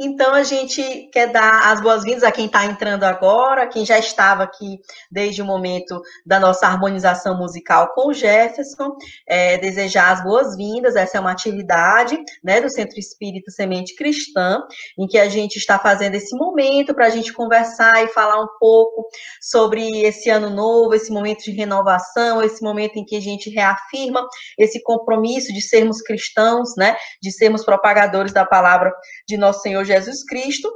Então, a gente quer dar as boas-vindas a quem está entrando agora, quem já estava aqui desde o momento da nossa harmonização musical com o Jefferson, é, desejar as boas-vindas. Essa é uma atividade né, do Centro Espírita Semente Cristã, em que a gente está fazendo esse momento para a gente conversar e falar um pouco sobre esse ano novo, esse momento de renovação, esse momento em que a gente reafirma esse compromisso de sermos cristãos, né, de sermos propagadores da palavra de nosso Senhor Jesus Cristo.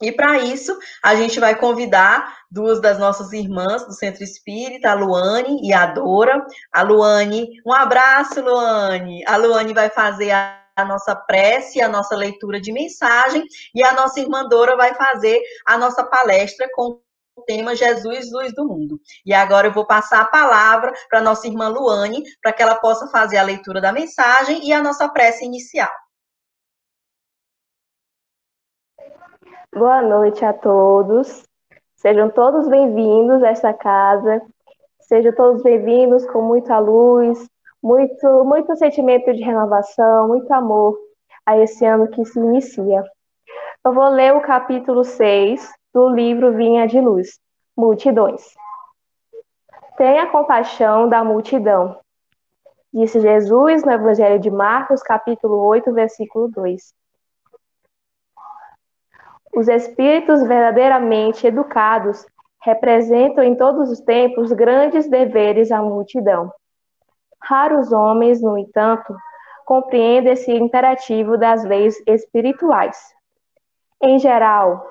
E para isso, a gente vai convidar duas das nossas irmãs do Centro Espírita, a Luane e a Dora. A Luane, um abraço, Luane. A Luane vai fazer a, a nossa prece, a nossa leitura de mensagem, e a nossa irmã Dora vai fazer a nossa palestra com o tema Jesus, luz do mundo. E agora eu vou passar a palavra para a nossa irmã Luane, para que ela possa fazer a leitura da mensagem e a nossa prece inicial. Boa noite a todos. Sejam todos bem-vindos a esta casa. Sejam todos bem-vindos com muita luz, muito, muito sentimento de renovação, muito amor a esse ano que se inicia. Eu vou ler o capítulo 6 do livro Vinha de Luz, Multidões. Tenha compaixão da multidão, disse Jesus no Evangelho de Marcos, capítulo 8, versículo 2. Os espíritos verdadeiramente educados representam em todos os tempos grandes deveres à multidão. Raros homens, no entanto, compreendem esse imperativo das leis espirituais. Em geral,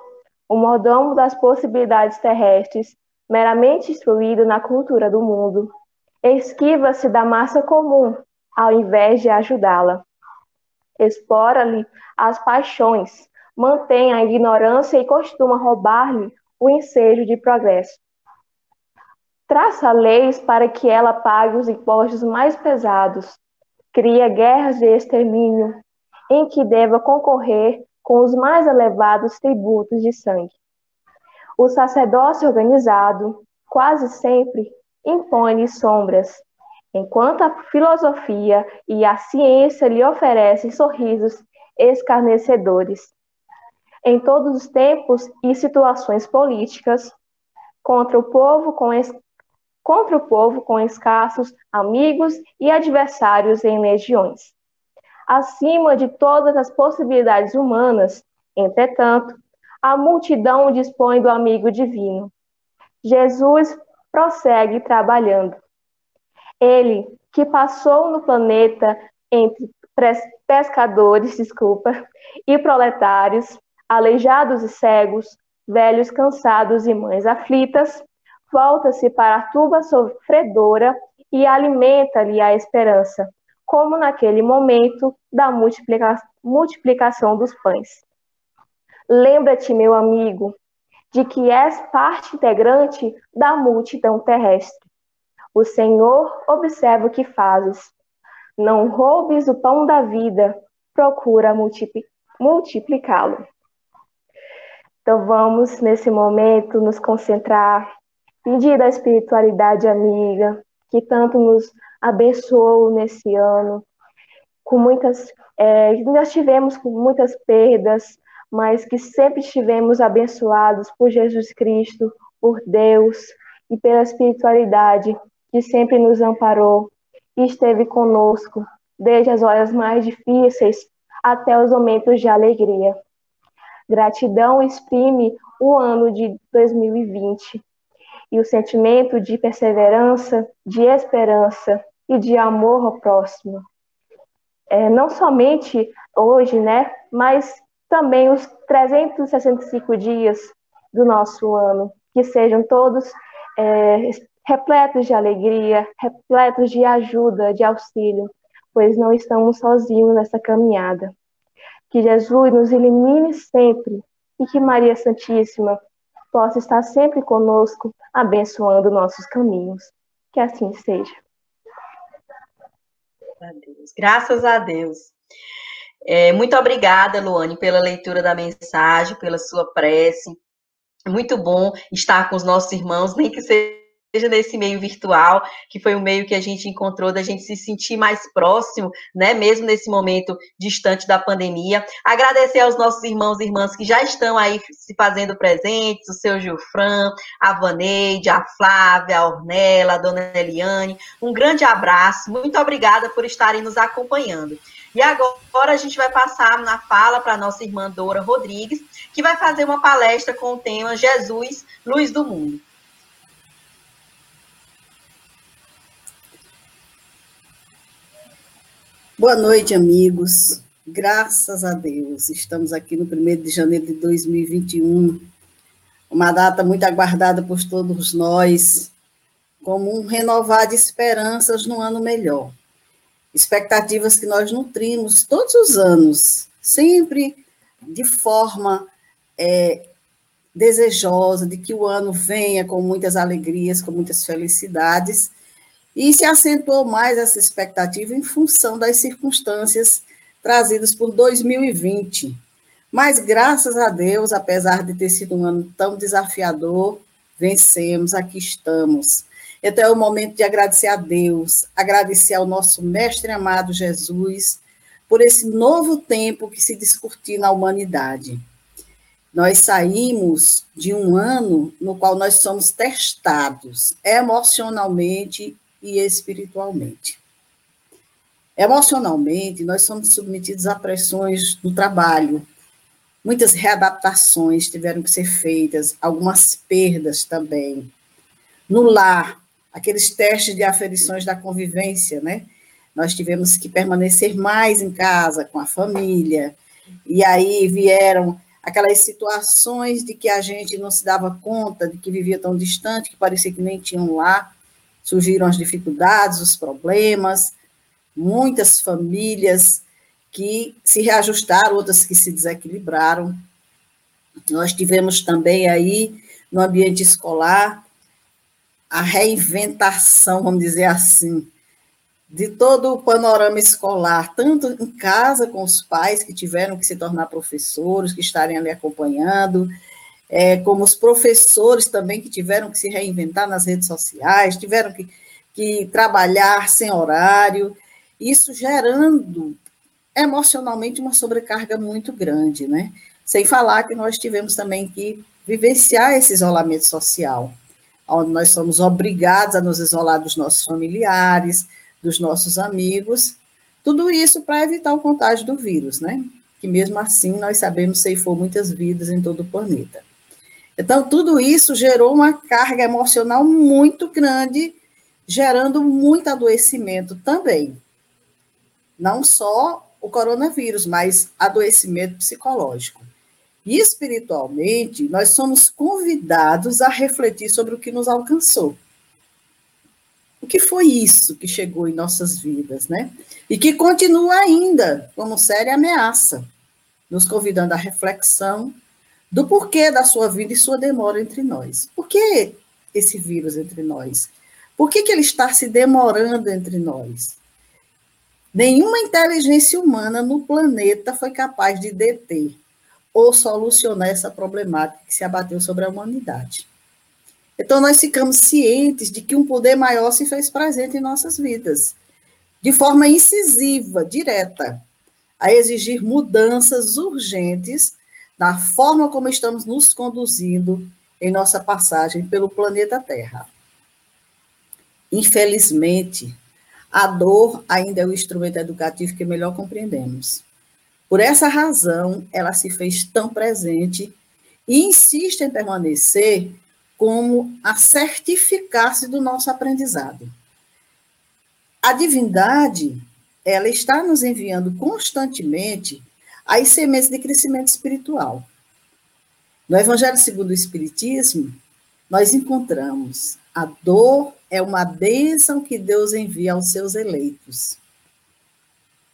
o mordomo das possibilidades terrestres, meramente instruído na cultura do mundo, esquiva-se da massa comum ao invés de ajudá-la. Explora-lhe as paixões, mantém a ignorância e costuma roubar-lhe o ensejo de progresso. Traça leis para que ela pague os impostos mais pesados, cria guerras de extermínio, em que deva concorrer com os mais elevados tributos de sangue. O sacerdócio organizado, quase sempre, impõe sombras, enquanto a filosofia e a ciência lhe oferecem sorrisos escarnecedores em todos os tempos e situações políticas, contra o povo com, es... contra o povo com escassos amigos e adversários em legiões. Acima de todas as possibilidades humanas, entretanto, a multidão dispõe do amigo divino. Jesus prossegue trabalhando. Ele, que passou no planeta entre pescadores, desculpa, e proletários, aleijados e cegos, velhos cansados e mães aflitas, volta-se para a tuba sofredora e alimenta-lhe a esperança, como naquele momento da multiplica multiplicação dos pães. Lembra-te, meu amigo, de que és parte integrante da multidão terrestre. O Senhor observa o que fazes. Não roubes o pão da vida, procura multiplicá-lo. Então vamos, nesse momento, nos concentrar, pedir a espiritualidade amiga, que tanto nos abençoou nesse ano, com muitas, é, nós tivemos com muitas perdas, mas que sempre estivemos abençoados por Jesus Cristo, por Deus e pela espiritualidade que sempre nos amparou e esteve conosco, desde as horas mais difíceis até os momentos de alegria. Gratidão exprime o ano de 2020 e o sentimento de perseverança, de esperança e de amor ao próximo. É, não somente hoje, né, mas também os 365 dias do nosso ano, que sejam todos é, repletos de alegria, repletos de ajuda, de auxílio, pois não estamos sozinhos nessa caminhada. Que Jesus nos ilumine sempre e que Maria Santíssima possa estar sempre conosco, abençoando nossos caminhos. Que assim seja. Graças a Deus. É, muito obrigada, Luane, pela leitura da mensagem, pela sua prece. Muito bom estar com os nossos irmãos, nem que seja seja nesse meio virtual, que foi o meio que a gente encontrou da gente se sentir mais próximo, né, mesmo nesse momento distante da pandemia. Agradecer aos nossos irmãos e irmãs que já estão aí se fazendo presentes, o seu Gilfran, a Vaneide, a Flávia, a Ornella, a Dona Eliane. Um grande abraço, muito obrigada por estarem nos acompanhando. E agora a gente vai passar na fala para a nossa irmã Dora Rodrigues, que vai fazer uma palestra com o tema Jesus, Luz do Mundo. Boa noite, amigos. Graças a Deus, estamos aqui no 1 de janeiro de 2021, uma data muito aguardada por todos nós, como um renovar de esperanças no ano melhor. Expectativas que nós nutrimos todos os anos, sempre de forma é, desejosa de que o ano venha com muitas alegrias, com muitas felicidades, e se acentuou mais essa expectativa em função das circunstâncias trazidas por 2020. Mas, graças a Deus, apesar de ter sido um ano tão desafiador, vencemos, aqui estamos. Então é o momento de agradecer a Deus, agradecer ao nosso Mestre amado Jesus por esse novo tempo que se discutiu na humanidade. Nós saímos de um ano no qual nós somos testados emocionalmente e espiritualmente. Emocionalmente, nós somos submetidos a pressões no trabalho. Muitas readaptações tiveram que ser feitas, algumas perdas também. No lar, aqueles testes de aferições da convivência, né? Nós tivemos que permanecer mais em casa, com a família, e aí vieram aquelas situações de que a gente não se dava conta de que vivia tão distante, que parecia que nem tinham lá surgiram as dificuldades, os problemas, muitas famílias que se reajustaram, outras que se desequilibraram. Nós tivemos também aí, no ambiente escolar, a reinventação, vamos dizer assim, de todo o panorama escolar, tanto em casa com os pais que tiveram que se tornar professores, que estarem ali acompanhando, é, como os professores também que tiveram que se reinventar nas redes sociais, tiveram que, que trabalhar sem horário, isso gerando emocionalmente uma sobrecarga muito grande, né? Sem falar que nós tivemos também que vivenciar esse isolamento social, onde nós somos obrigados a nos isolar dos nossos familiares, dos nossos amigos, tudo isso para evitar o contágio do vírus, né? Que mesmo assim nós sabemos ceifou muitas vidas em todo o planeta. Então, tudo isso gerou uma carga emocional muito grande, gerando muito adoecimento também. Não só o coronavírus, mas adoecimento psicológico. E espiritualmente, nós somos convidados a refletir sobre o que nos alcançou. O que foi isso que chegou em nossas vidas, né? E que continua ainda como séria ameaça, nos convidando à reflexão do porquê da sua vida e sua demora entre nós. Por que esse vírus entre nós? Por que, que ele está se demorando entre nós? Nenhuma inteligência humana no planeta foi capaz de deter ou solucionar essa problemática que se abateu sobre a humanidade. Então, nós ficamos cientes de que um poder maior se fez presente em nossas vidas, de forma incisiva, direta, a exigir mudanças urgentes na forma como estamos nos conduzindo em nossa passagem pelo planeta Terra. Infelizmente, a dor ainda é o instrumento educativo que melhor compreendemos. Por essa razão, ela se fez tão presente e insiste em permanecer como a certificar-se do nosso aprendizado. A divindade, ela está nos enviando constantemente as sementes de crescimento espiritual. No Evangelho segundo o Espiritismo, nós encontramos a dor é uma bênção que Deus envia aos seus eleitos.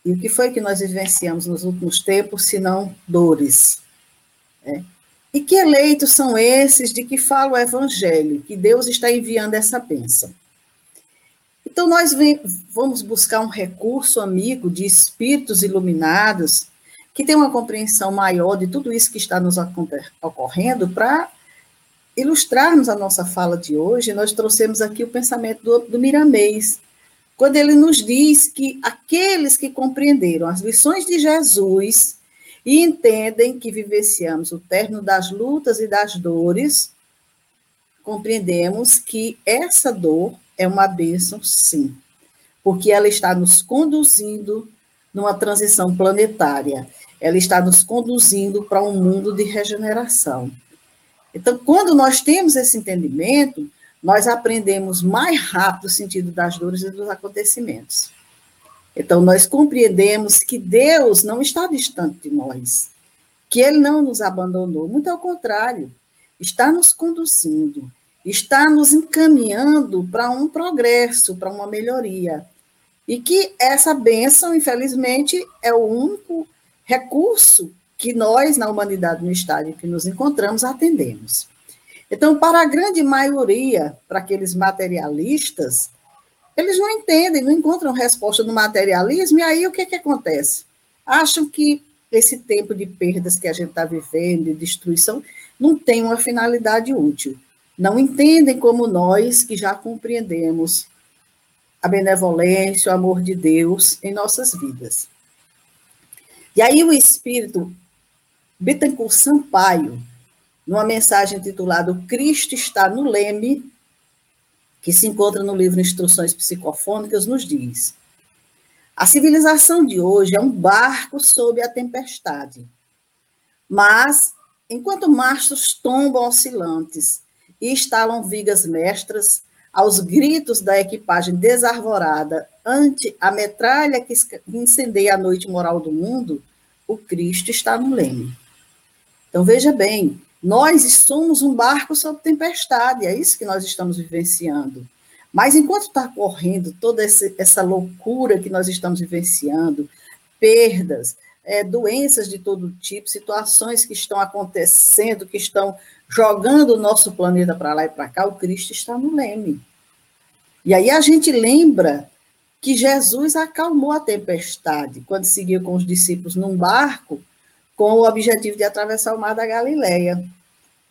E o que foi que nós vivenciamos nos últimos tempos, se não dores? É. E que eleitos são esses de que fala o Evangelho, que Deus está enviando essa bênção? Então, nós vem, vamos buscar um recurso amigo de espíritos iluminados que tem uma compreensão maior de tudo isso que está nos ocorrendo para ilustrarmos a nossa fala de hoje, nós trouxemos aqui o pensamento do, do Miramês, quando ele nos diz que aqueles que compreenderam as lições de Jesus e entendem que vivenciamos o término das lutas e das dores, compreendemos que essa dor é uma bênção, sim, porque ela está nos conduzindo numa transição planetária, ela está nos conduzindo para um mundo de regeneração. Então, quando nós temos esse entendimento, nós aprendemos mais rápido o sentido das dores e dos acontecimentos. Então, nós compreendemos que Deus não está distante de nós, que Ele não nos abandonou, muito ao contrário, está nos conduzindo, está nos encaminhando para um progresso, para uma melhoria. E que essa bênção, infelizmente, é o único recurso que nós, na humanidade, no estágio que nos encontramos, atendemos. Então, para a grande maioria, para aqueles materialistas, eles não entendem, não encontram resposta no materialismo, e aí o que, que acontece? Acham que esse tempo de perdas que a gente está vivendo, de destruição, não tem uma finalidade útil. Não entendem como nós, que já compreendemos a benevolência, o amor de Deus em nossas vidas. E aí o Espírito Bittencourt Sampaio, numa mensagem intitulada Cristo está no leme, que se encontra no livro Instruções Psicofônicas, nos diz: A civilização de hoje é um barco sob a tempestade. Mas, enquanto mastros tombam oscilantes e estalam vigas mestras, aos gritos da equipagem desarvorada ante a metralha que incendeia a noite moral do mundo, o Cristo está no leme. Então, veja bem, nós somos um barco sob tempestade, é isso que nós estamos vivenciando. Mas enquanto está correndo toda essa loucura que nós estamos vivenciando, perdas, é, doenças de todo tipo, situações que estão acontecendo, que estão jogando o nosso planeta para lá e para cá, o Cristo está no leme. E aí a gente lembra que Jesus acalmou a tempestade quando seguiu com os discípulos num barco com o objetivo de atravessar o mar da Galileia.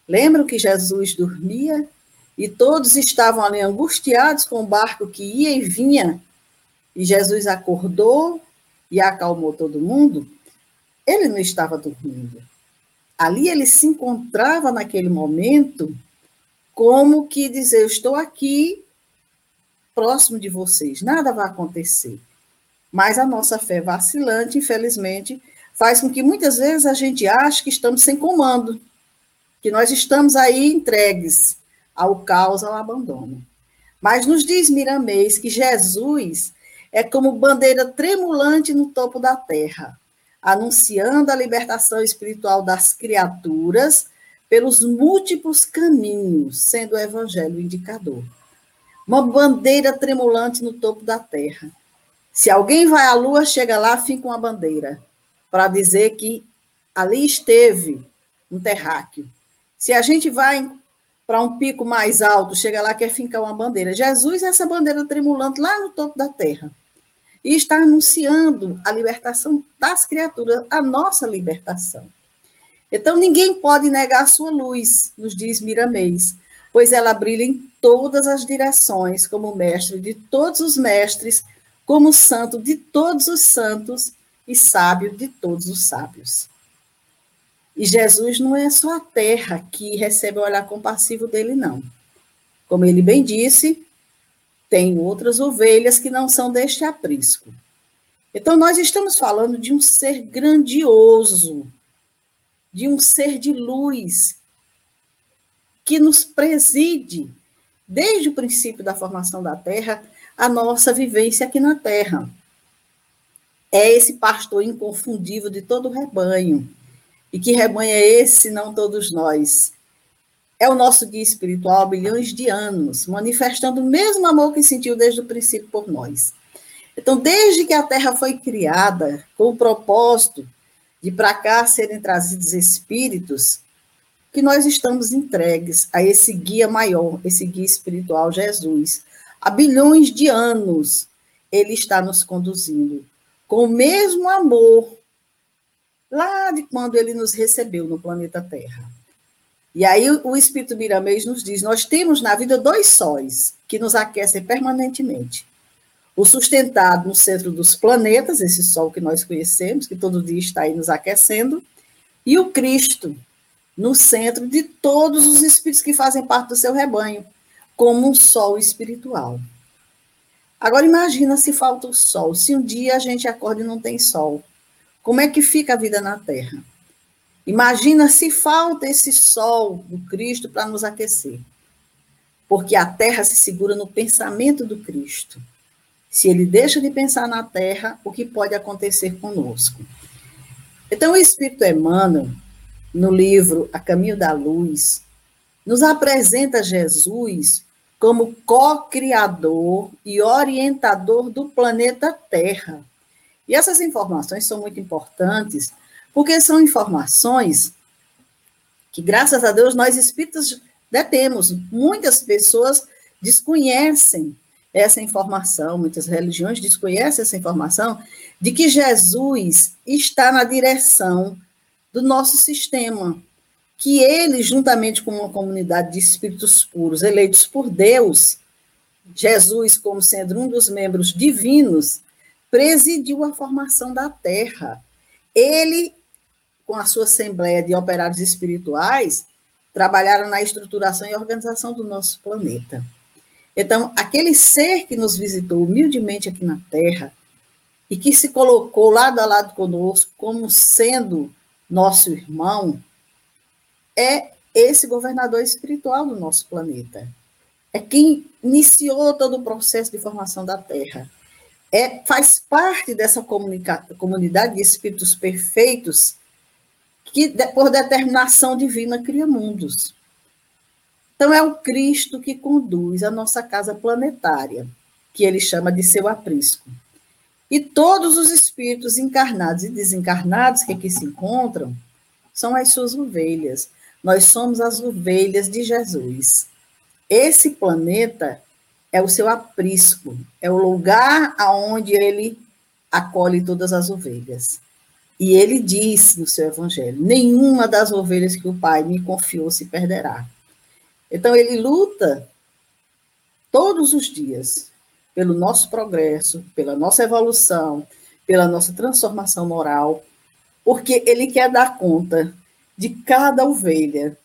Lembram que Jesus dormia e todos estavam ali angustiados com o barco que ia e vinha, e Jesus acordou e acalmou todo mundo? Ele não estava dormindo. Ali ele se encontrava naquele momento como que dizer: Eu estou aqui próximo de vocês, nada vai acontecer. Mas a nossa fé vacilante, infelizmente, faz com que muitas vezes a gente ache que estamos sem comando, que nós estamos aí entregues ao caos, ao abandono. Mas nos diz Miramês que Jesus é como bandeira tremulante no topo da terra, anunciando a libertação espiritual das criaturas pelos múltiplos caminhos, sendo o evangelho o indicador. Uma bandeira tremulante no topo da terra. Se alguém vai à lua, chega lá, fica uma bandeira para dizer que ali esteve um terráqueo. Se a gente vai para um pico mais alto, chega lá quer fincar uma bandeira. Jesus é essa bandeira tremulante lá no topo da terra. E está anunciando a libertação das criaturas, a nossa libertação. Então, ninguém pode negar a sua luz, nos diz Miramês, pois ela brilha em todas as direções, como mestre de todos os mestres, como santo de todos os santos e sábio de todos os sábios. E Jesus não é só a terra que recebe o olhar compassivo dele, não. Como ele bem disse, tem outras ovelhas que não são deste aprisco. Então, nós estamos falando de um ser grandioso, de um ser de luz, que nos preside, desde o princípio da formação da terra, a nossa vivência aqui na terra é esse pastor inconfundível de todo o rebanho. E que rebanho é esse, não todos nós? É o nosso guia espiritual há bilhões de anos, manifestando o mesmo amor que sentiu desde o princípio por nós. Então, desde que a Terra foi criada, com o propósito de para cá serem trazidos espíritos, que nós estamos entregues a esse guia maior, esse guia espiritual Jesus. Há bilhões de anos ele está nos conduzindo com o mesmo amor lá de quando ele nos recebeu no planeta Terra. E aí o Espírito Miramês nos diz: nós temos na vida dois sóis que nos aquecem permanentemente. O sustentado no centro dos planetas, esse sol que nós conhecemos, que todo dia está aí nos aquecendo, e o Cristo no centro de todos os espíritos que fazem parte do seu rebanho, como um sol espiritual. Agora imagina se falta o sol, se um dia a gente acorda e não tem sol. Como é que fica a vida na Terra? Imagina se falta esse sol do Cristo para nos aquecer. Porque a terra se segura no pensamento do Cristo. Se ele deixa de pensar na terra, o que pode acontecer conosco? Então, o Espírito Emmanuel, no livro A Caminho da Luz, nos apresenta Jesus como co-criador e orientador do planeta Terra. E essas informações são muito importantes porque são informações que, graças a Deus, nós espíritas detemos. Muitas pessoas desconhecem essa informação, muitas religiões desconhecem essa informação de que Jesus está na direção do nosso sistema, que ele, juntamente com uma comunidade de espíritos puros eleitos por Deus, Jesus, como sendo um dos membros divinos, presidiu a formação da Terra. Ele com a sua assembleia de operários espirituais, trabalharam na estruturação e organização do nosso planeta. Então, aquele ser que nos visitou humildemente aqui na Terra e que se colocou lado a lado conosco como sendo nosso irmão, é esse governador espiritual do nosso planeta. É quem iniciou todo o processo de formação da Terra. É, faz parte dessa comunidade de espíritos perfeitos que por determinação divina cria mundos. Então é o Cristo que conduz a nossa casa planetária, que ele chama de seu aprisco. E todos os espíritos encarnados e desencarnados que aqui se encontram são as suas ovelhas. Nós somos as ovelhas de Jesus. Esse planeta é o seu aprisco, é o lugar aonde ele acolhe todas as ovelhas. E ele disse no seu evangelho: nenhuma das ovelhas que o Pai me confiou se perderá. Então ele luta todos os dias pelo nosso progresso, pela nossa evolução, pela nossa transformação moral, porque ele quer dar conta de cada ovelha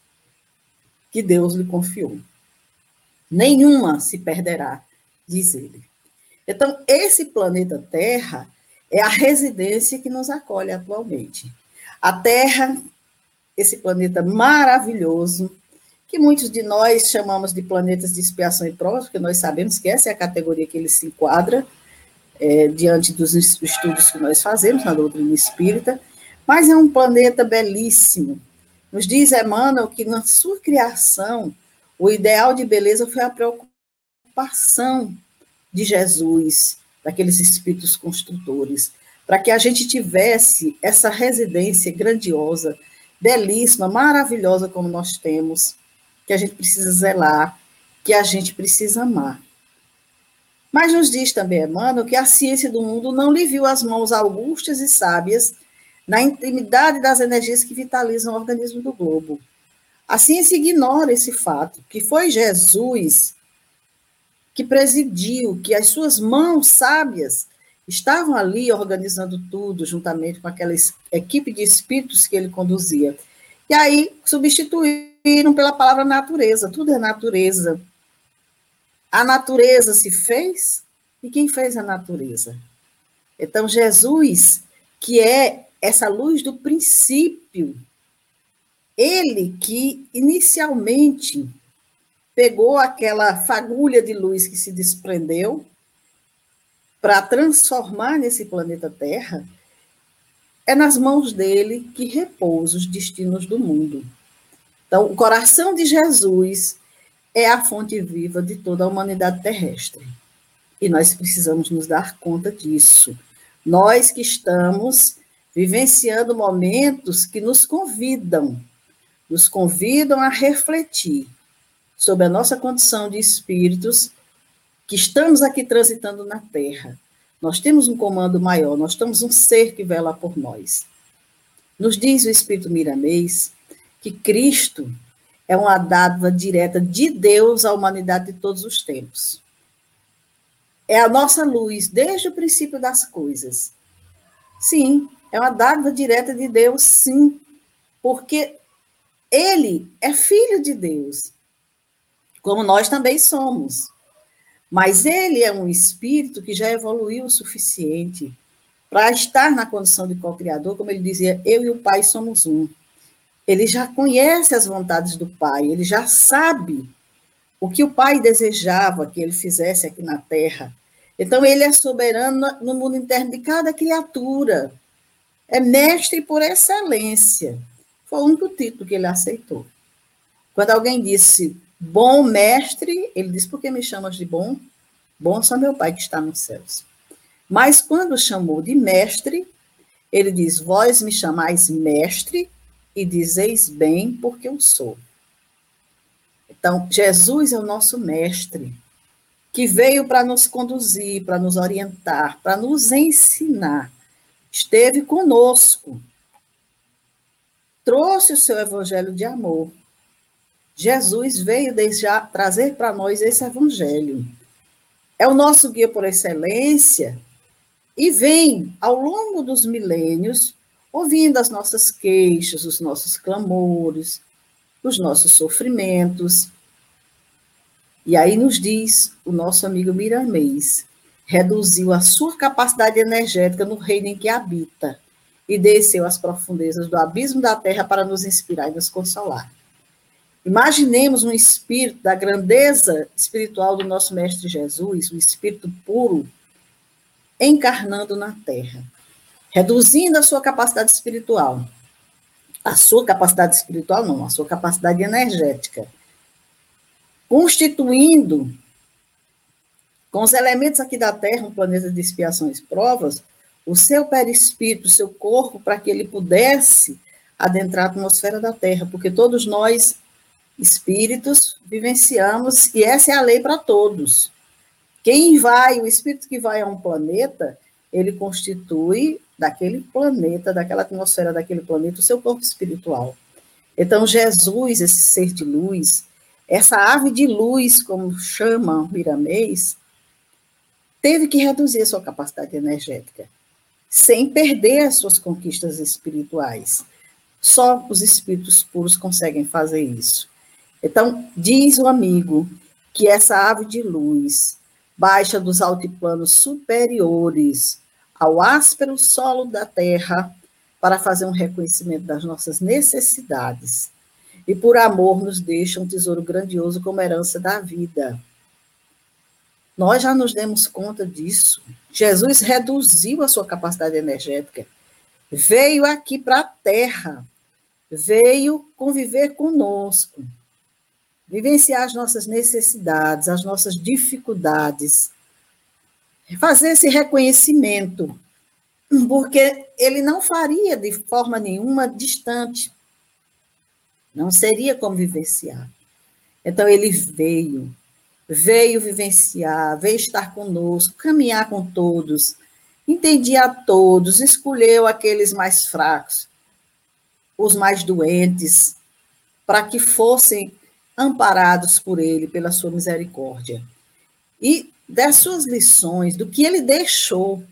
que Deus lhe confiou. Nenhuma se perderá, diz ele. Então, esse planeta Terra é a residência que nos acolhe atualmente. A Terra, esse planeta maravilhoso, que muitos de nós chamamos de planetas de expiação e prova, porque nós sabemos que essa é a categoria que ele se enquadra é, diante dos estudos que nós fazemos na doutrina espírita, mas é um planeta belíssimo. Nos diz Emmanuel que na sua criação, o ideal de beleza foi a preocupação de Jesus daqueles espíritos construtores, para que a gente tivesse essa residência grandiosa, belíssima, maravilhosa como nós temos, que a gente precisa zelar, que a gente precisa amar. Mas nos diz também, Emmanuel, que a ciência do mundo não lhe viu as mãos augustas e sábias na intimidade das energias que vitalizam o organismo do globo. A ciência ignora esse fato, que foi Jesus que presidiu, que as suas mãos sábias estavam ali organizando tudo, juntamente com aquela equipe de espíritos que ele conduzia. E aí substituíram pela palavra natureza, tudo é natureza. A natureza se fez, e quem fez a natureza? Então, Jesus, que é essa luz do princípio, ele que inicialmente pegou aquela fagulha de luz que se desprendeu para transformar nesse planeta Terra, é nas mãos dele que repousa os destinos do mundo. Então, o coração de Jesus é a fonte viva de toda a humanidade terrestre. E nós precisamos nos dar conta disso. Nós que estamos vivenciando momentos que nos convidam, nos convidam a refletir sobre a nossa condição de espíritos que estamos aqui transitando na Terra. Nós temos um comando maior, nós temos um ser que vela por nós. Nos diz o Espírito Miramês que Cristo é uma dádiva direta de Deus à humanidade de todos os tempos. É a nossa luz desde o princípio das coisas. Sim, é uma dádiva direta de Deus, sim, porque ele é filho de Deus, como nós também somos. Mas ele é um espírito que já evoluiu o suficiente para estar na condição de co-criador, como ele dizia, eu e o Pai somos um. Ele já conhece as vontades do Pai, ele já sabe o que o Pai desejava que ele fizesse aqui na Terra. Então, ele é soberano no mundo interno de cada criatura. É mestre por excelência. Foi o único título que ele aceitou. Quando alguém disse bom mestre, ele disse: Por que me chamas de bom? Bom só meu Pai que está nos céus. Mas quando chamou de mestre, ele diz: Vós me chamais mestre e dizeis bem porque eu sou. Então, Jesus é o nosso mestre, que veio para nos conduzir, para nos orientar, para nos ensinar. Esteve conosco. Trouxe o seu evangelho de amor. Jesus veio já trazer para nós esse evangelho. É o nosso guia por excelência e vem, ao longo dos milênios, ouvindo as nossas queixas, os nossos clamores, os nossos sofrimentos. E aí nos diz o nosso amigo Miramês, reduziu a sua capacidade energética no reino em que habita e desceu às profundezas do abismo da terra para nos inspirar e nos consolar. Imaginemos um espírito da grandeza espiritual do nosso Mestre Jesus, um espírito puro, encarnando na terra reduzindo a sua capacidade espiritual. A sua capacidade espiritual, não, a sua capacidade energética. Constituindo, com os elementos aqui da Terra, um planeta de expiações e provas, o seu perispírito, o seu corpo, para que ele pudesse adentrar a atmosfera da Terra, porque todos nós, espíritos, vivenciamos, e essa é a lei para todos. Quem vai, o espírito que vai a um planeta, ele constitui daquele planeta, daquela atmosfera daquele planeta, o seu corpo espiritual. Então, Jesus, esse ser de luz, essa ave de luz, como chama Miramês, teve que reduzir a sua capacidade energética, sem perder as suas conquistas espirituais. Só os espíritos puros conseguem fazer isso. Então, diz o amigo que essa ave de luz baixa dos altiplanos superiores ao áspero solo da terra para fazer um reconhecimento das nossas necessidades. E por amor nos deixa um tesouro grandioso como herança da vida. Nós já nos demos conta disso. Jesus reduziu a sua capacidade energética. Veio aqui para a terra. Veio conviver conosco. Vivenciar as nossas necessidades, as nossas dificuldades fazer esse reconhecimento, porque ele não faria de forma nenhuma distante. Não seria como vivenciar. Então ele veio, veio vivenciar, veio estar conosco, caminhar com todos, entendia a todos, escolheu aqueles mais fracos, os mais doentes, para que fossem amparados por ele, pela sua misericórdia. E das suas lições, do que ele deixou,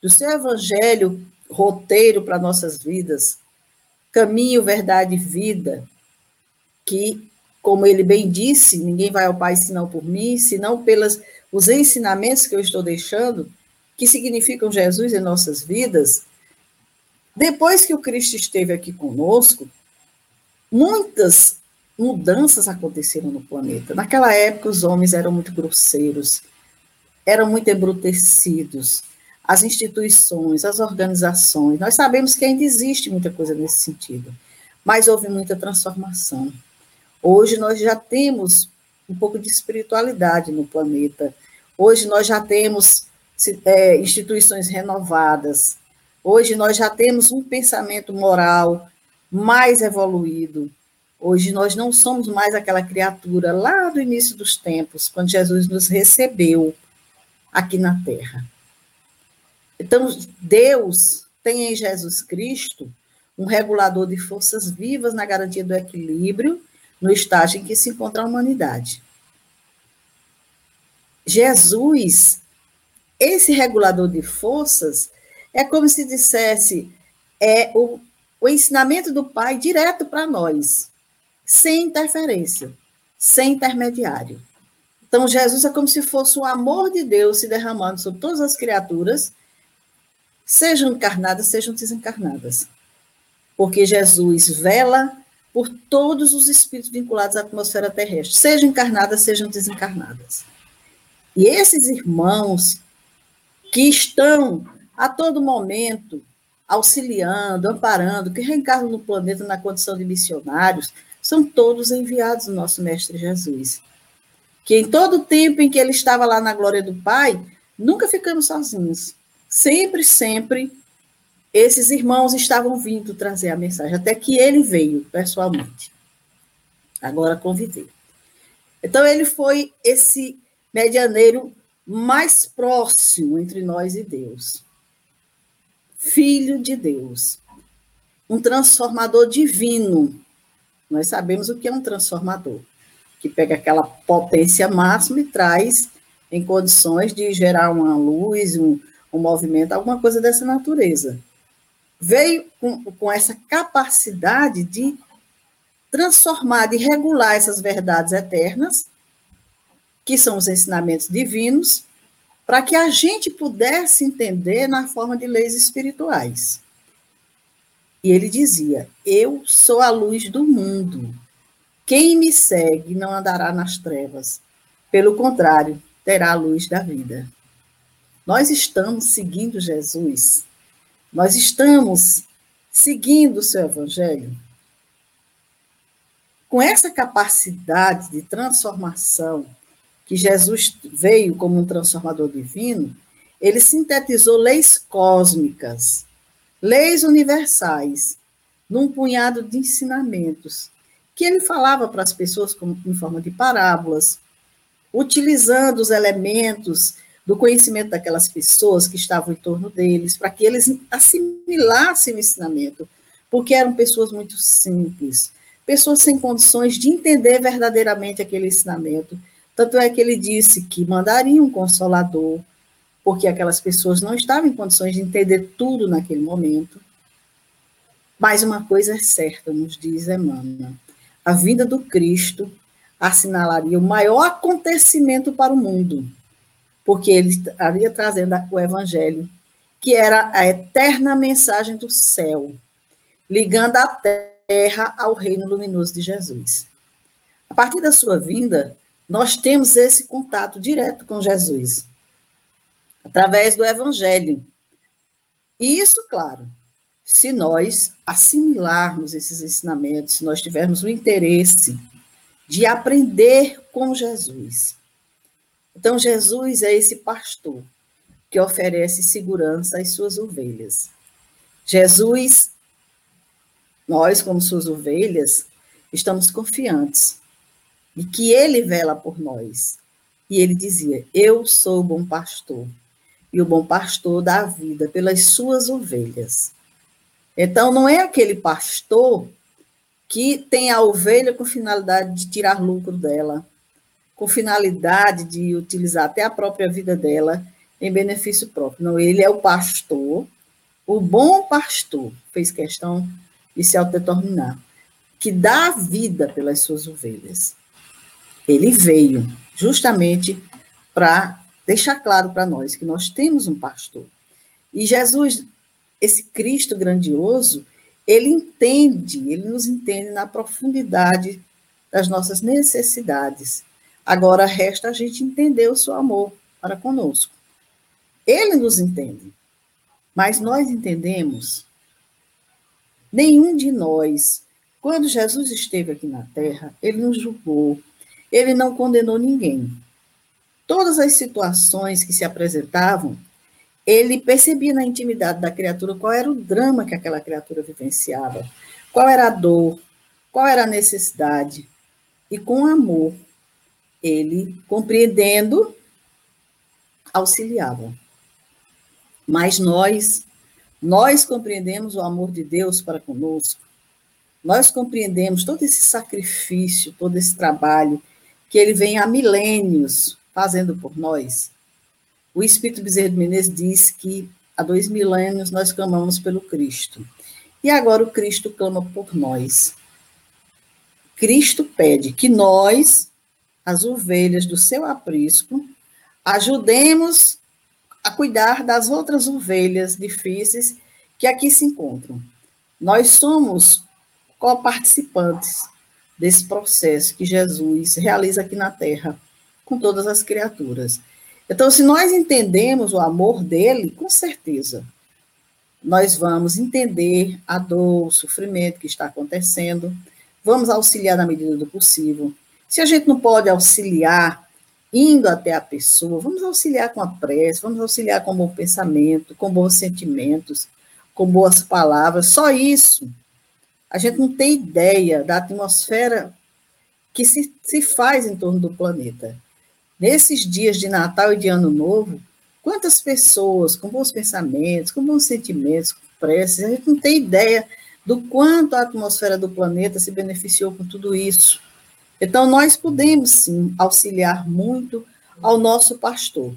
do seu evangelho, roteiro para nossas vidas, caminho, verdade e vida, que, como ele bem disse, ninguém vai ao Pai senão por mim, senão pelos os ensinamentos que eu estou deixando, que significam Jesus em nossas vidas. Depois que o Cristo esteve aqui conosco, muitas mudanças aconteceram no planeta. Naquela época, os homens eram muito grosseiros, eram muito embrutecidos. As instituições, as organizações, nós sabemos que ainda existe muita coisa nesse sentido, mas houve muita transformação. Hoje nós já temos um pouco de espiritualidade no planeta. Hoje nós já temos é, instituições renovadas. Hoje nós já temos um pensamento moral mais evoluído. Hoje nós não somos mais aquela criatura lá do início dos tempos, quando Jesus nos recebeu aqui na Terra. Então, Deus tem em Jesus Cristo um regulador de forças vivas na garantia do equilíbrio, no estágio em que se encontra a humanidade. Jesus, esse regulador de forças, é como se dissesse, é o, o ensinamento do Pai direto para nós, sem interferência, sem intermediário. Então, Jesus é como se fosse o amor de Deus se derramando sobre todas as criaturas, sejam encarnadas, sejam desencarnadas. Porque Jesus vela por todos os espíritos vinculados à atmosfera terrestre, sejam encarnadas, sejam desencarnadas. E esses irmãos que estão a todo momento auxiliando, amparando, que reencarnam no planeta na condição de missionários, são todos enviados do nosso Mestre Jesus. Que em todo o tempo em que ele estava lá na glória do Pai, nunca ficamos sozinhos. Sempre, sempre esses irmãos estavam vindo trazer a mensagem, até que ele veio pessoalmente. Agora convidei. Então, ele foi esse medianeiro mais próximo entre nós e Deus. Filho de Deus. Um transformador divino. Nós sabemos o que é um transformador, que pega aquela potência máxima e traz em condições de gerar uma luz, um, um movimento, alguma coisa dessa natureza veio com, com essa capacidade de transformar, de regular essas verdades eternas, que são os ensinamentos divinos, para que a gente pudesse entender na forma de leis espirituais. E ele dizia: Eu sou a luz do mundo. Quem me segue não andará nas trevas. Pelo contrário, terá a luz da vida. Nós estamos seguindo Jesus nós estamos seguindo o seu evangelho com essa capacidade de transformação que Jesus veio como um transformador divino, ele sintetizou leis cósmicas, leis universais, num punhado de ensinamentos que ele falava para as pessoas como, em forma de parábolas, utilizando os elementos do conhecimento daquelas pessoas que estavam em torno deles, para que eles assimilassem o ensinamento, porque eram pessoas muito simples, pessoas sem condições de entender verdadeiramente aquele ensinamento. Tanto é que ele disse que mandaria um consolador, porque aquelas pessoas não estavam em condições de entender tudo naquele momento. Mas uma coisa é certa, nos diz Emmanuel: a vinda do Cristo assinalaria o maior acontecimento para o mundo, porque ele estaria trazendo o evangelho, que era a eterna mensagem do céu, ligando a terra ao reino luminoso de Jesus. A partir da sua vinda, nós temos esse contato direto com Jesus, através do evangelho. E isso, claro, se nós assimilarmos esses ensinamentos, se nós tivermos o interesse de aprender com Jesus, então, Jesus é esse pastor que oferece segurança às suas ovelhas. Jesus, nós, como suas ovelhas, estamos confiantes de que ele vela por nós. E ele dizia: Eu sou bom pastor, e o bom pastor dá a vida pelas suas ovelhas. Então, não é aquele pastor que tem a ovelha com finalidade de tirar lucro dela, com finalidade de utilizar até a própria vida dela em benefício próprio. Não, ele é o pastor, o bom pastor, fez questão de se autodeterminar, que dá a vida pelas suas ovelhas. Ele veio justamente para deixar claro para nós que nós temos um pastor. E Jesus, esse Cristo grandioso, ele entende, ele nos entende na profundidade das nossas necessidades Agora resta a gente entender o seu amor para conosco. Ele nos entende, mas nós entendemos. Nenhum de nós, quando Jesus esteve aqui na terra, ele não julgou, ele não condenou ninguém. Todas as situações que se apresentavam, ele percebia na intimidade da criatura qual era o drama que aquela criatura vivenciava, qual era a dor, qual era a necessidade. E com amor, ele, compreendendo, auxiliava. Mas nós, nós compreendemos o amor de Deus para conosco. nós compreendemos todo esse sacrifício, todo esse trabalho que ele vem há milênios fazendo por nós. O Espírito Bezerra de Menezes diz que há dois milênios nós clamamos pelo Cristo. E agora o Cristo clama por nós. Cristo pede que nós, as ovelhas do seu aprisco, ajudemos a cuidar das outras ovelhas difíceis que aqui se encontram. Nós somos coparticipantes desse processo que Jesus realiza aqui na terra com todas as criaturas. Então, se nós entendemos o amor dele, com certeza, nós vamos entender a dor, o sofrimento que está acontecendo, vamos auxiliar na medida do possível. Se a gente não pode auxiliar indo até a pessoa, vamos auxiliar com a prece, vamos auxiliar com bom pensamento, com bons sentimentos, com boas palavras, só isso. A gente não tem ideia da atmosfera que se, se faz em torno do planeta. Nesses dias de Natal e de Ano Novo, quantas pessoas com bons pensamentos, com bons sentimentos, com preces, a gente não tem ideia do quanto a atmosfera do planeta se beneficiou com tudo isso. Então, nós podemos sim auxiliar muito ao nosso pastor,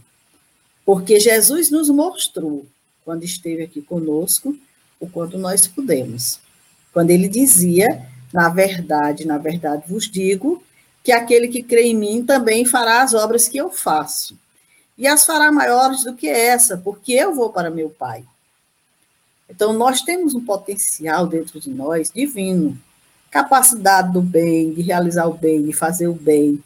porque Jesus nos mostrou, quando esteve aqui conosco, o quanto nós podemos. Quando ele dizia, na verdade, na verdade vos digo, que aquele que crê em mim também fará as obras que eu faço. E as fará maiores do que essa, porque eu vou para meu Pai. Então, nós temos um potencial dentro de nós divino, capacidade do bem, de realizar o bem, de fazer o bem.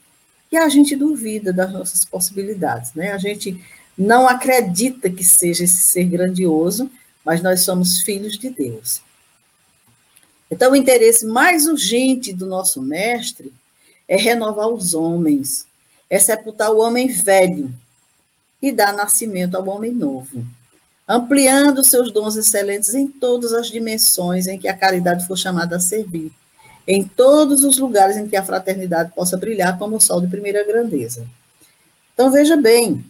E a gente duvida das nossas possibilidades, né? A gente não acredita que seja esse ser grandioso, mas nós somos filhos de Deus. Então, o interesse mais urgente do nosso mestre é renovar os homens, é sepultar o homem velho e dar nascimento ao homem novo, ampliando seus dons excelentes em todas as dimensões em que a caridade for chamada a servir, em todos os lugares em que a fraternidade possa brilhar como o sol de primeira grandeza. Então, veja bem,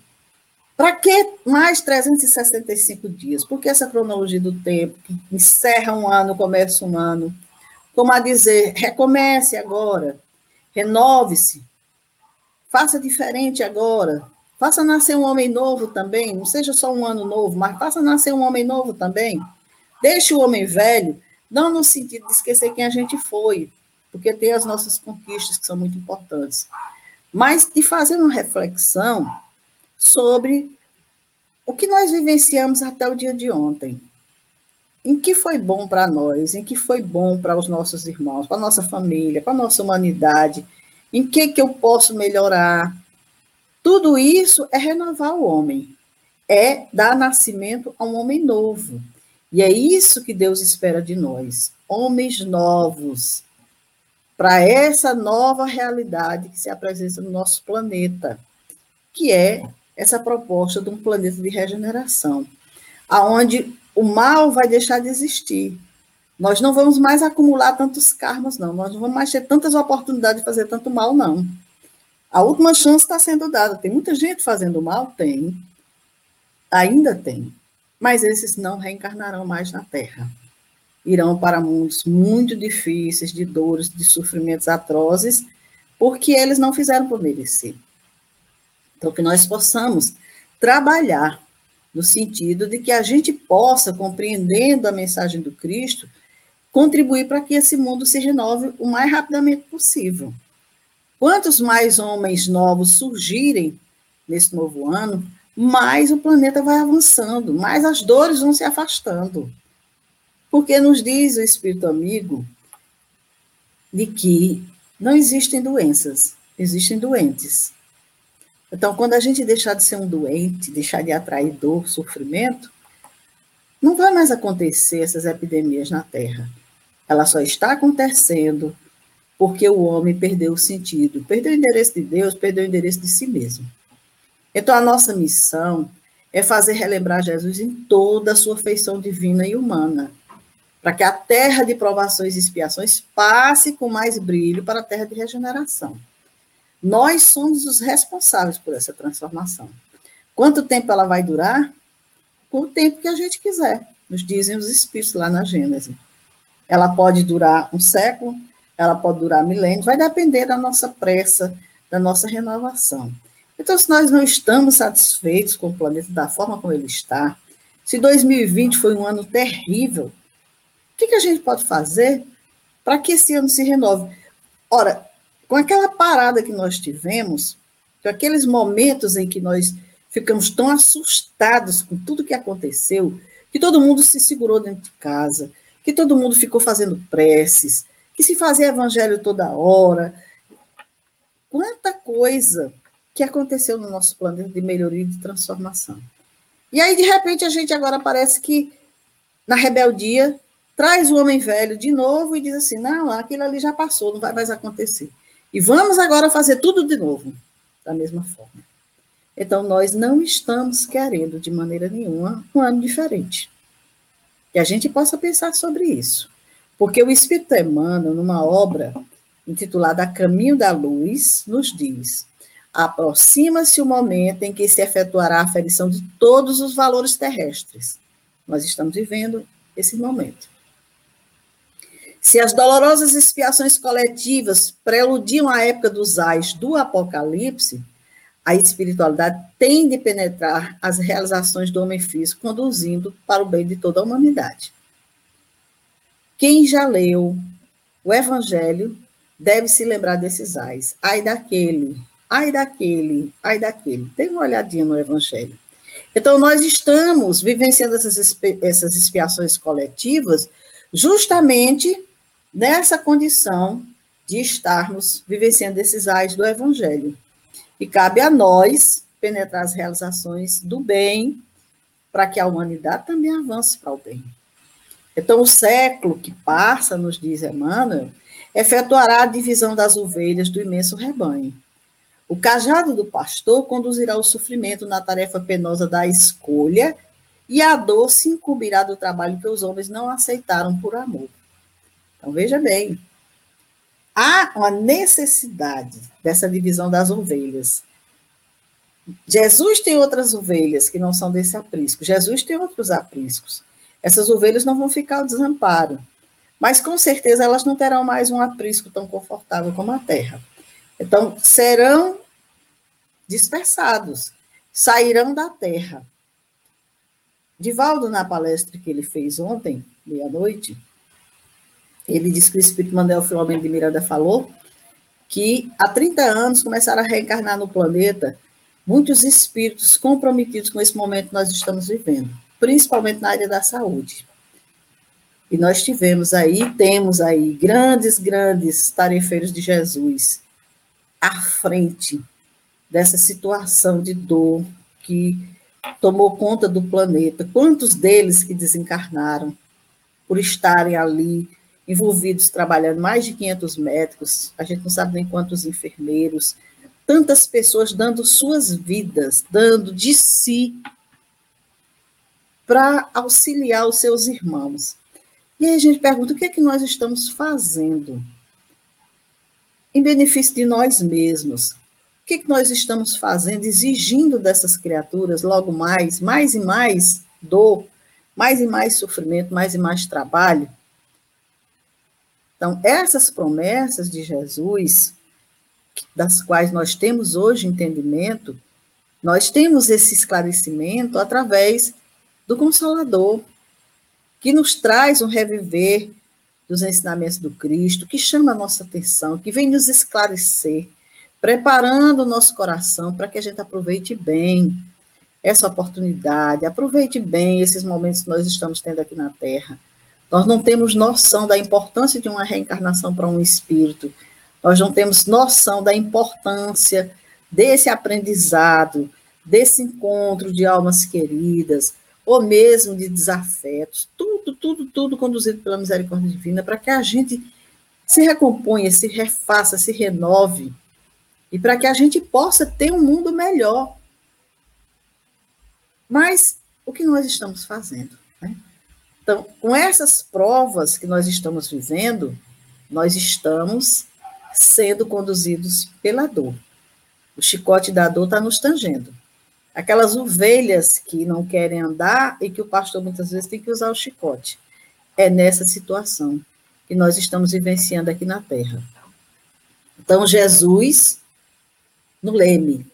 para que mais 365 dias? Por que essa cronologia do tempo, que encerra um ano, começa um ano? Como a dizer, recomece agora, renove-se, faça diferente agora, faça nascer um homem novo também, não seja só um ano novo, mas faça nascer um homem novo também. Deixe o homem velho, não no sentido de esquecer quem a gente foi, porque tem as nossas conquistas que são muito importantes, mas de fazer uma reflexão sobre o que nós vivenciamos até o dia de ontem. Em que foi bom para nós, em que foi bom para os nossos irmãos, para a nossa família, para a nossa humanidade, em que, que eu posso melhorar. Tudo isso é renovar o homem, é dar nascimento a um homem novo. E é isso que Deus espera de nós, homens novos, para essa nova realidade que se apresenta no nosso planeta, que é essa proposta de um planeta de regeneração, aonde o mal vai deixar de existir. Nós não vamos mais acumular tantos karmas, não. Nós não vamos mais ter tantas oportunidades de fazer tanto mal, não. A última chance está sendo dada. Tem muita gente fazendo mal? Tem. Ainda tem. Mas esses não reencarnarão mais na Terra. Irão para mundos muito difíceis, de dores, de sofrimentos atrozes, porque eles não fizeram por merecer. Então, que nós possamos trabalhar no sentido de que a gente possa, compreendendo a mensagem do Cristo, contribuir para que esse mundo se renove o mais rapidamente possível. Quantos mais homens novos surgirem nesse novo ano, mais o planeta vai avançando, mais as dores vão se afastando. Porque nos diz o Espírito Amigo de que não existem doenças, existem doentes. Então, quando a gente deixar de ser um doente, deixar de atrair dor, sofrimento, não vai mais acontecer essas epidemias na Terra. Ela só está acontecendo porque o homem perdeu o sentido, perdeu o endereço de Deus, perdeu o endereço de si mesmo. Então, a nossa missão é fazer relembrar Jesus em toda a sua feição divina e humana, para que a terra de provações e expiações passe com mais brilho para a terra de regeneração. Nós somos os responsáveis por essa transformação. Quanto tempo ela vai durar? O tempo que a gente quiser, nos dizem os espíritos lá na Gênese. Ela pode durar um século, ela pode durar milênios, vai depender da nossa pressa, da nossa renovação. Então, se nós não estamos satisfeitos com o planeta da forma como ele está, se 2020 foi um ano terrível, o que, que a gente pode fazer para que esse ano se renove? Ora, com aquela parada que nós tivemos, com aqueles momentos em que nós ficamos tão assustados com tudo que aconteceu, que todo mundo se segurou dentro de casa, que todo mundo ficou fazendo preces, que se fazia evangelho toda hora. Quanta coisa que aconteceu no nosso planeta de melhoria e de transformação. E aí, de repente, a gente agora parece que, na rebeldia, traz o homem velho de novo e diz assim: não, aquilo ali já passou, não vai mais acontecer. E vamos agora fazer tudo de novo, da mesma forma. Então, nós não estamos querendo, de maneira nenhuma, um ano diferente. Que a gente possa pensar sobre isso. Porque o Espírito Emmanuel, numa obra intitulada Caminho da Luz, nos diz: aproxima-se o momento em que se efetuará a aferição de todos os valores terrestres. Nós estamos vivendo esse momento. Se as dolorosas expiações coletivas preludiam a época dos ais do Apocalipse, a espiritualidade tem de penetrar as realizações do homem físico, conduzindo para o bem de toda a humanidade. Quem já leu o Evangelho deve se lembrar desses ais. Ai daquele, ai daquele, ai daquele. Dê uma olhadinha no Evangelho. Então, nós estamos vivenciando essas, essas expiações coletivas justamente nessa condição de estarmos vivenciando esses ais do Evangelho. E cabe a nós penetrar as realizações do bem, para que a humanidade também avance para o bem. Então, o século que passa, nos diz Emmanuel, efetuará a divisão das ovelhas do imenso rebanho. O cajado do pastor conduzirá o sofrimento na tarefa penosa da escolha, e a dor se incumbirá do trabalho que os homens não aceitaram por amor. Então, veja bem, há uma necessidade dessa divisão das ovelhas. Jesus tem outras ovelhas que não são desse aprisco. Jesus tem outros apriscos. Essas ovelhas não vão ficar ao desamparo. Mas com certeza elas não terão mais um aprisco tão confortável como a terra. Então, serão dispersados, sairão da terra. Divaldo, na palestra que ele fez ontem, meia-noite, ele disse que o Espírito Manuel Filomeno de Miranda falou que há 30 anos começaram a reencarnar no planeta muitos espíritos comprometidos com esse momento que nós estamos vivendo, principalmente na área da saúde. E nós tivemos aí, temos aí grandes, grandes tarefeiros de Jesus à frente dessa situação de dor que tomou conta do planeta. Quantos deles que desencarnaram por estarem ali envolvidos trabalhando, mais de 500 médicos, a gente não sabe nem quantos enfermeiros, tantas pessoas dando suas vidas, dando de si para auxiliar os seus irmãos. E aí a gente pergunta: o que é que nós estamos fazendo em benefício de nós mesmos? O que, é que nós estamos fazendo, exigindo dessas criaturas logo mais, mais e mais dor, mais e mais sofrimento, mais e mais trabalho? Então, essas promessas de Jesus, das quais nós temos hoje entendimento, nós temos esse esclarecimento através do Consolador, que nos traz um reviver dos ensinamentos do Cristo, que chama a nossa atenção, que vem nos esclarecer, preparando o nosso coração para que a gente aproveite bem essa oportunidade, aproveite bem esses momentos que nós estamos tendo aqui na Terra nós não temos noção da importância de uma reencarnação para um espírito. Nós não temos noção da importância desse aprendizado, desse encontro de almas queridas, ou mesmo de desafetos. Tudo, tudo, tudo conduzido pela misericórdia divina para que a gente se recomponha, se refaça, se renove e para que a gente possa ter um mundo melhor. Mas o que nós estamos fazendo? Né? Então, com essas provas que nós estamos vivendo, nós estamos sendo conduzidos pela dor. O chicote da dor está nos tangendo. Aquelas ovelhas que não querem andar e que o pastor muitas vezes tem que usar o chicote. É nessa situação que nós estamos vivenciando aqui na Terra. Então, Jesus no leme.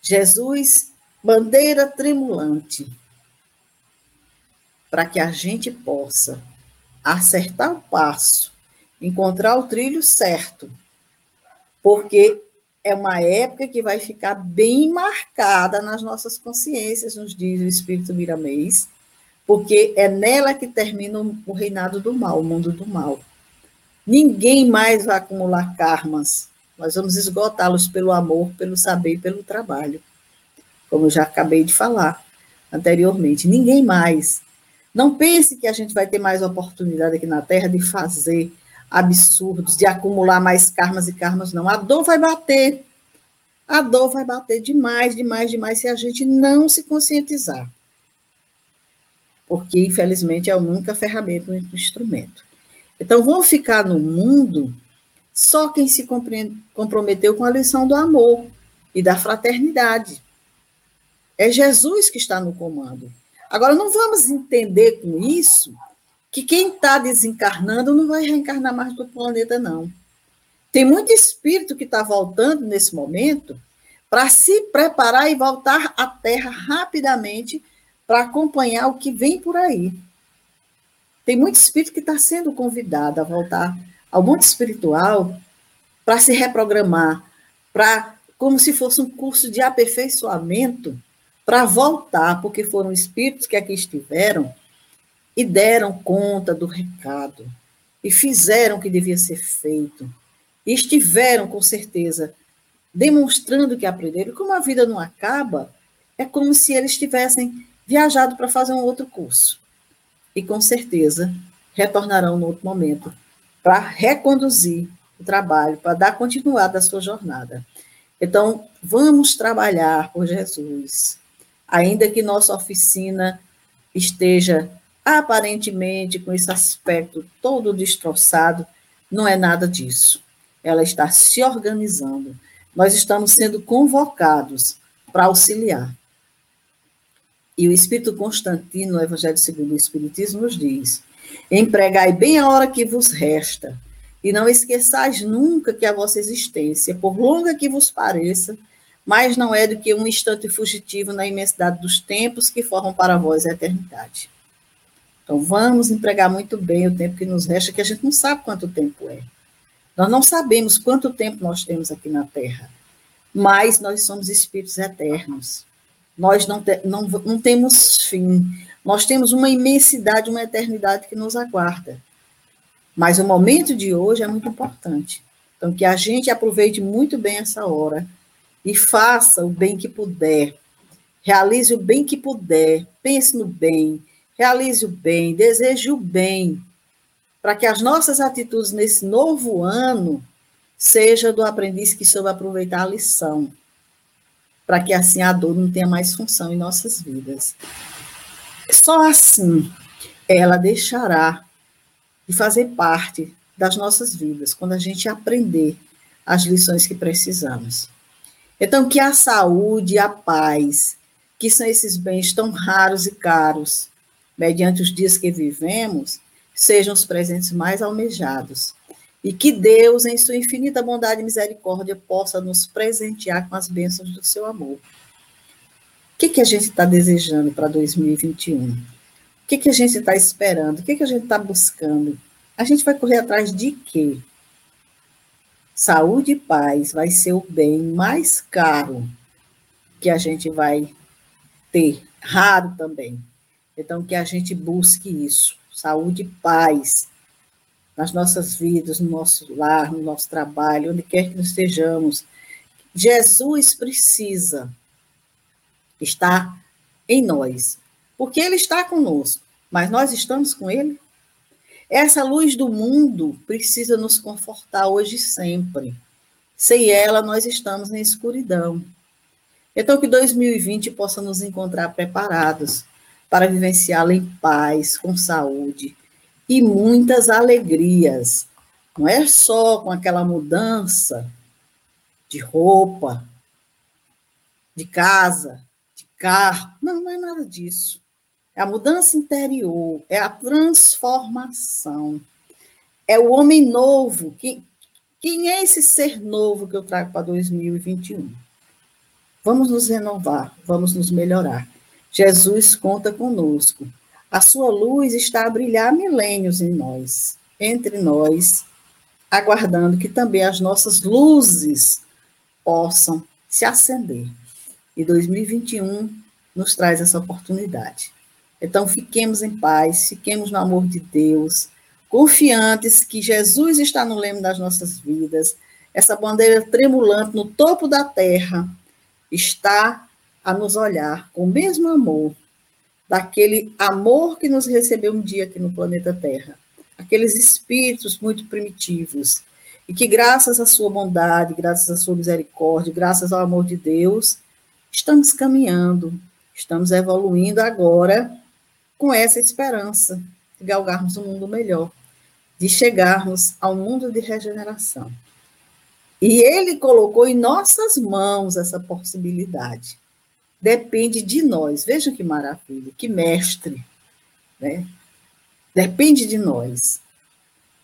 Jesus, bandeira tremulante, para que a gente possa acertar o passo, encontrar o trilho certo, porque é uma época que vai ficar bem marcada nas nossas consciências, nos diz o Espírito Miramês, porque é nela que termina o reinado do mal, o mundo do mal. Ninguém mais vai acumular karmas. Nós vamos esgotá-los pelo amor, pelo saber e pelo trabalho. Como eu já acabei de falar anteriormente. Ninguém mais. Não pense que a gente vai ter mais oportunidade aqui na Terra de fazer absurdos, de acumular mais karmas e karmas, não. A dor vai bater. A dor vai bater demais, demais, demais, se a gente não se conscientizar. Porque, infelizmente, é a única ferramenta, o único instrumento. Então, vamos ficar no mundo só quem se comprometeu com a lição do amor e da fraternidade. É Jesus que está no comando. Agora, não vamos entender com isso que quem está desencarnando não vai reencarnar mais do planeta, não. Tem muito espírito que está voltando nesse momento para se preparar e voltar à Terra rapidamente para acompanhar o que vem por aí. Tem muito espírito que está sendo convidado a voltar ao mundo espiritual para se reprogramar, para como se fosse um curso de aperfeiçoamento para voltar, porque foram espíritos que aqui estiveram e deram conta do recado, e fizeram o que devia ser feito, e estiveram, com certeza, demonstrando que aprenderam. Como a vida não acaba, é como se eles tivessem viajado para fazer um outro curso. E com certeza retornarão no outro momento para reconduzir o trabalho, para dar continuidade à sua jornada. Então, vamos trabalhar por Jesus, ainda que nossa oficina esteja aparentemente com esse aspecto todo destroçado, não é nada disso. Ela está se organizando. Nós estamos sendo convocados para auxiliar. E o Espírito Constantino, no Evangelho segundo o Espiritismo, nos diz: empregai bem a hora que vos resta, e não esqueçais nunca que a vossa existência, por longa que vos pareça, mais não é do que um instante fugitivo na imensidade dos tempos que formam para vós a eternidade. Então, vamos empregar muito bem o tempo que nos resta, que a gente não sabe quanto tempo é. Nós não sabemos quanto tempo nós temos aqui na Terra, mas nós somos espíritos eternos. Nós não, te, não, não temos fim. Nós temos uma imensidade, uma eternidade que nos aguarda. Mas o momento de hoje é muito importante. Então, que a gente aproveite muito bem essa hora e faça o bem que puder. Realize o bem que puder. Pense no bem realize o bem, deseje o bem, para que as nossas atitudes nesse novo ano seja do aprendiz que soube aproveitar a lição, para que assim a dor não tenha mais função em nossas vidas. Só assim ela deixará de fazer parte das nossas vidas, quando a gente aprender as lições que precisamos. Então, que a saúde a paz, que são esses bens tão raros e caros, mediante os dias que vivemos, sejam os presentes mais almejados. E que Deus, em sua infinita bondade e misericórdia, possa nos presentear com as bênçãos do seu amor. O que, que a gente está desejando para 2021? O que, que a gente está esperando? O que, que a gente está buscando? A gente vai correr atrás de quê? Saúde e paz vai ser o bem mais caro que a gente vai ter, raro também. Então, que a gente busque isso, saúde e paz nas nossas vidas, no nosso lar, no nosso trabalho, onde quer que estejamos. Jesus precisa estar em nós, porque Ele está conosco, mas nós estamos com Ele. Essa luz do mundo precisa nos confortar hoje e sempre. Sem ela, nós estamos em escuridão. Então, que 2020 possa nos encontrar preparados para vivenciá-la em paz, com saúde e muitas alegrias. Não é só com aquela mudança de roupa, de casa, de carro. Não, não é nada disso. É a mudança interior, é a transformação. é o homem novo. Quem, quem é esse ser novo que eu trago para 2021? Vamos nos renovar, vamos nos melhorar. Jesus conta conosco. A sua luz está a brilhar milênios em nós, entre nós, aguardando que também as nossas luzes possam se acender. E 2021 nos traz essa oportunidade. Então, fiquemos em paz, fiquemos no amor de Deus, confiantes que Jesus está no leme das nossas vidas, essa bandeira tremulante no topo da terra está a nos olhar com o mesmo amor, daquele amor que nos recebeu um dia aqui no planeta Terra, aqueles espíritos muito primitivos, e que graças à sua bondade, graças à sua misericórdia, graças ao amor de Deus, estamos caminhando, estamos evoluindo agora com essa esperança de galgarmos um mundo melhor, de chegarmos ao mundo de regeneração. E ele colocou em nossas mãos essa possibilidade. Depende de nós. Veja que maravilha, que mestre. Né? Depende de nós.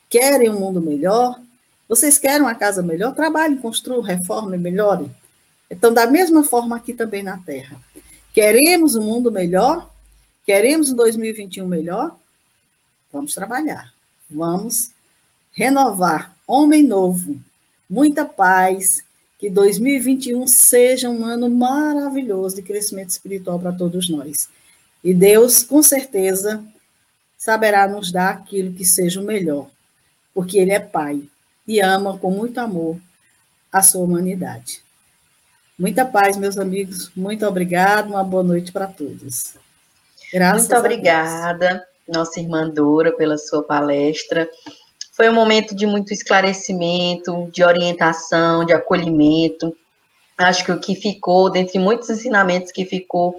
Querem um mundo melhor? Vocês querem uma casa melhor? Trabalhem, construam, reformem, melhorem. Então, da mesma forma aqui também na Terra. Queremos um mundo melhor? Queremos um 2021 melhor? Vamos trabalhar. Vamos renovar. Homem novo. Muita paz. Que 2021 seja um ano maravilhoso de crescimento espiritual para todos nós. E Deus, com certeza, saberá nos dar aquilo que seja o melhor, porque Ele é Pai e ama com muito amor a sua humanidade. Muita paz, meus amigos. Muito obrigado. Uma boa noite para todos. Graças Muito obrigada, nossa irmã Dora, pela sua palestra. Foi um momento de muito esclarecimento, de orientação, de acolhimento. Acho que o que ficou, dentre muitos ensinamentos que ficou,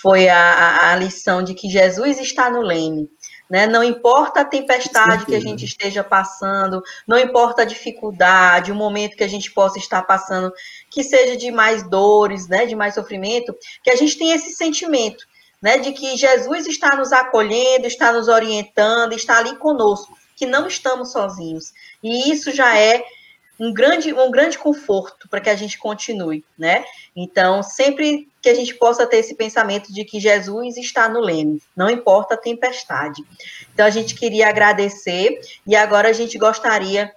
foi a, a lição de que Jesus está no leme. Né? Não importa a tempestade que a gente esteja passando, não importa a dificuldade, o momento que a gente possa estar passando, que seja de mais dores, né, de mais sofrimento, que a gente tem esse sentimento né, de que Jesus está nos acolhendo, está nos orientando, está ali conosco, que não estamos sozinhos. E isso já é um grande, um grande conforto para que a gente continue, né? Então, sempre que a gente possa ter esse pensamento de que Jesus está no leme, não importa a tempestade. Então, a gente queria agradecer e agora a gente gostaria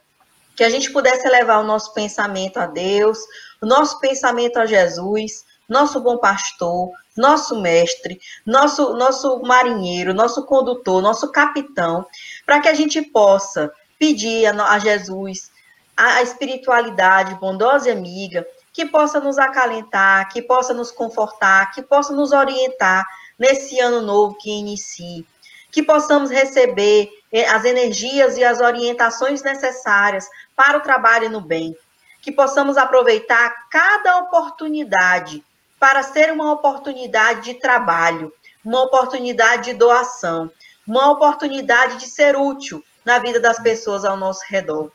que a gente pudesse levar o nosso pensamento a Deus, o nosso pensamento a Jesus, nosso bom pastor, nosso mestre, nosso, nosso marinheiro, nosso condutor, nosso capitão, para que a gente possa pedir a, a Jesus a, espiritualidade bondosa e amiga, que possa nos acalentar, que possa nos confortar, que possa nos orientar nesse ano novo que inicie, que possamos receber eh, as energias e as orientações necessárias para o trabalho no bem, que possamos aproveitar cada oportunidade para ser uma oportunidade de trabalho, uma oportunidade de doação, uma oportunidade de ser útil na vida das pessoas ao nosso redor.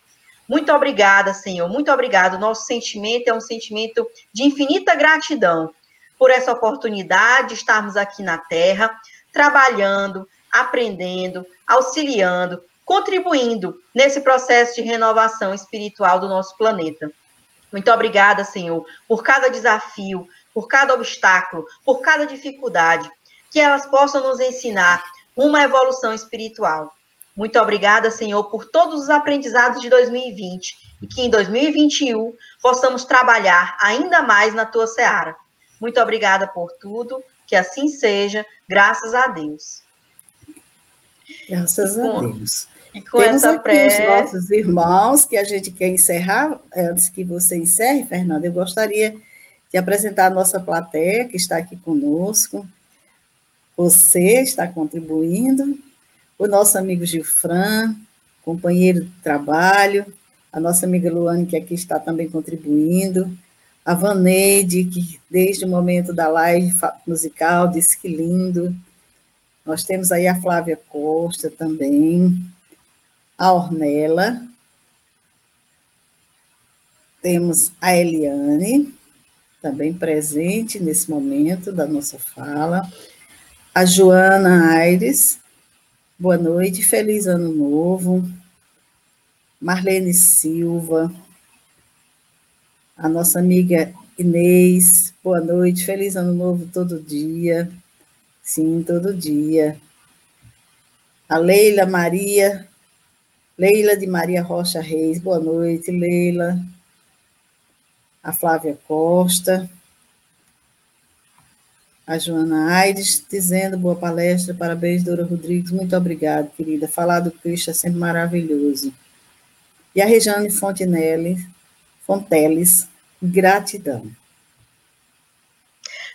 Muito obrigada, Senhor, muito obrigado. Nosso sentimento é um sentimento de infinita gratidão por essa oportunidade de estarmos aqui na Terra, trabalhando, aprendendo, auxiliando, contribuindo nesse processo de renovação espiritual do nosso planeta. Muito obrigada, Senhor, por cada desafio, por cada obstáculo, por cada dificuldade, que elas possam nos ensinar uma evolução espiritual. Muito obrigada, Senhor, por todos os aprendizados de 2020 e que em 2021 possamos trabalhar ainda mais na tua seara. Muito obrigada por tudo, que assim seja, graças a Deus. Graças com, a Deus. E com Temos essa pré... os nossos irmãos que a gente quer encerrar. Antes que você encerre, Fernanda, eu gostaria de apresentar a nossa plateia que está aqui conosco. Você está contribuindo, o nosso amigo Gilfran, companheiro de trabalho, a nossa amiga Luane, que aqui está também contribuindo, a Vaneide, que desde o momento da live musical disse que lindo. Nós temos aí a Flávia Costa também, a Ornella, temos a Eliane, também presente nesse momento da nossa fala. A Joana Aires, boa noite, feliz ano novo. Marlene Silva, a nossa amiga Inês, boa noite, feliz ano novo todo dia. Sim, todo dia. A Leila Maria, Leila de Maria Rocha Reis, boa noite, Leila. A Flávia Costa. A Joana Aires dizendo boa palestra, parabéns, Dora Rodrigues, muito obrigada, querida. Falar do Cristo é sempre maravilhoso. E a Regiane Fontenelle, Fonteles, gratidão.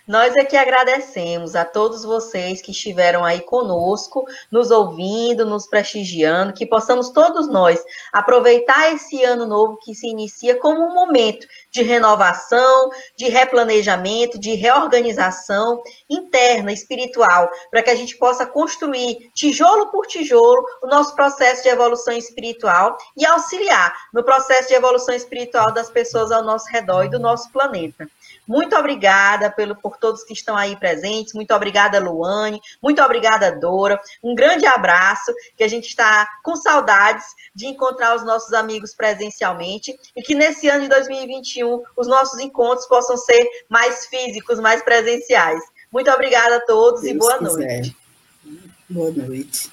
Nós aqui agradecemos a todos vocês que estiveram aí conosco, nos ouvindo, nos prestigiando, que possamos todos nós aproveitar esse ano novo que se inicia como um momento de renovação, de replanejamento, de reorganização interna, espiritual, para que a gente possa construir tijolo por tijolo o nosso processo de evolução espiritual e auxiliar no processo de evolução espiritual das pessoas ao nosso redor e do nosso planeta. Muito obrigada pelo, por todos que estão aí presentes. Muito obrigada, Luane. Muito obrigada, Dora. Um grande abraço, que a gente está com saudades de encontrar os nossos amigos presencialmente e que nesse ano de 2021 os nossos encontros possam ser mais físicos, mais presenciais. Muito obrigada a todos Deus e boa quiser. noite. Boa noite.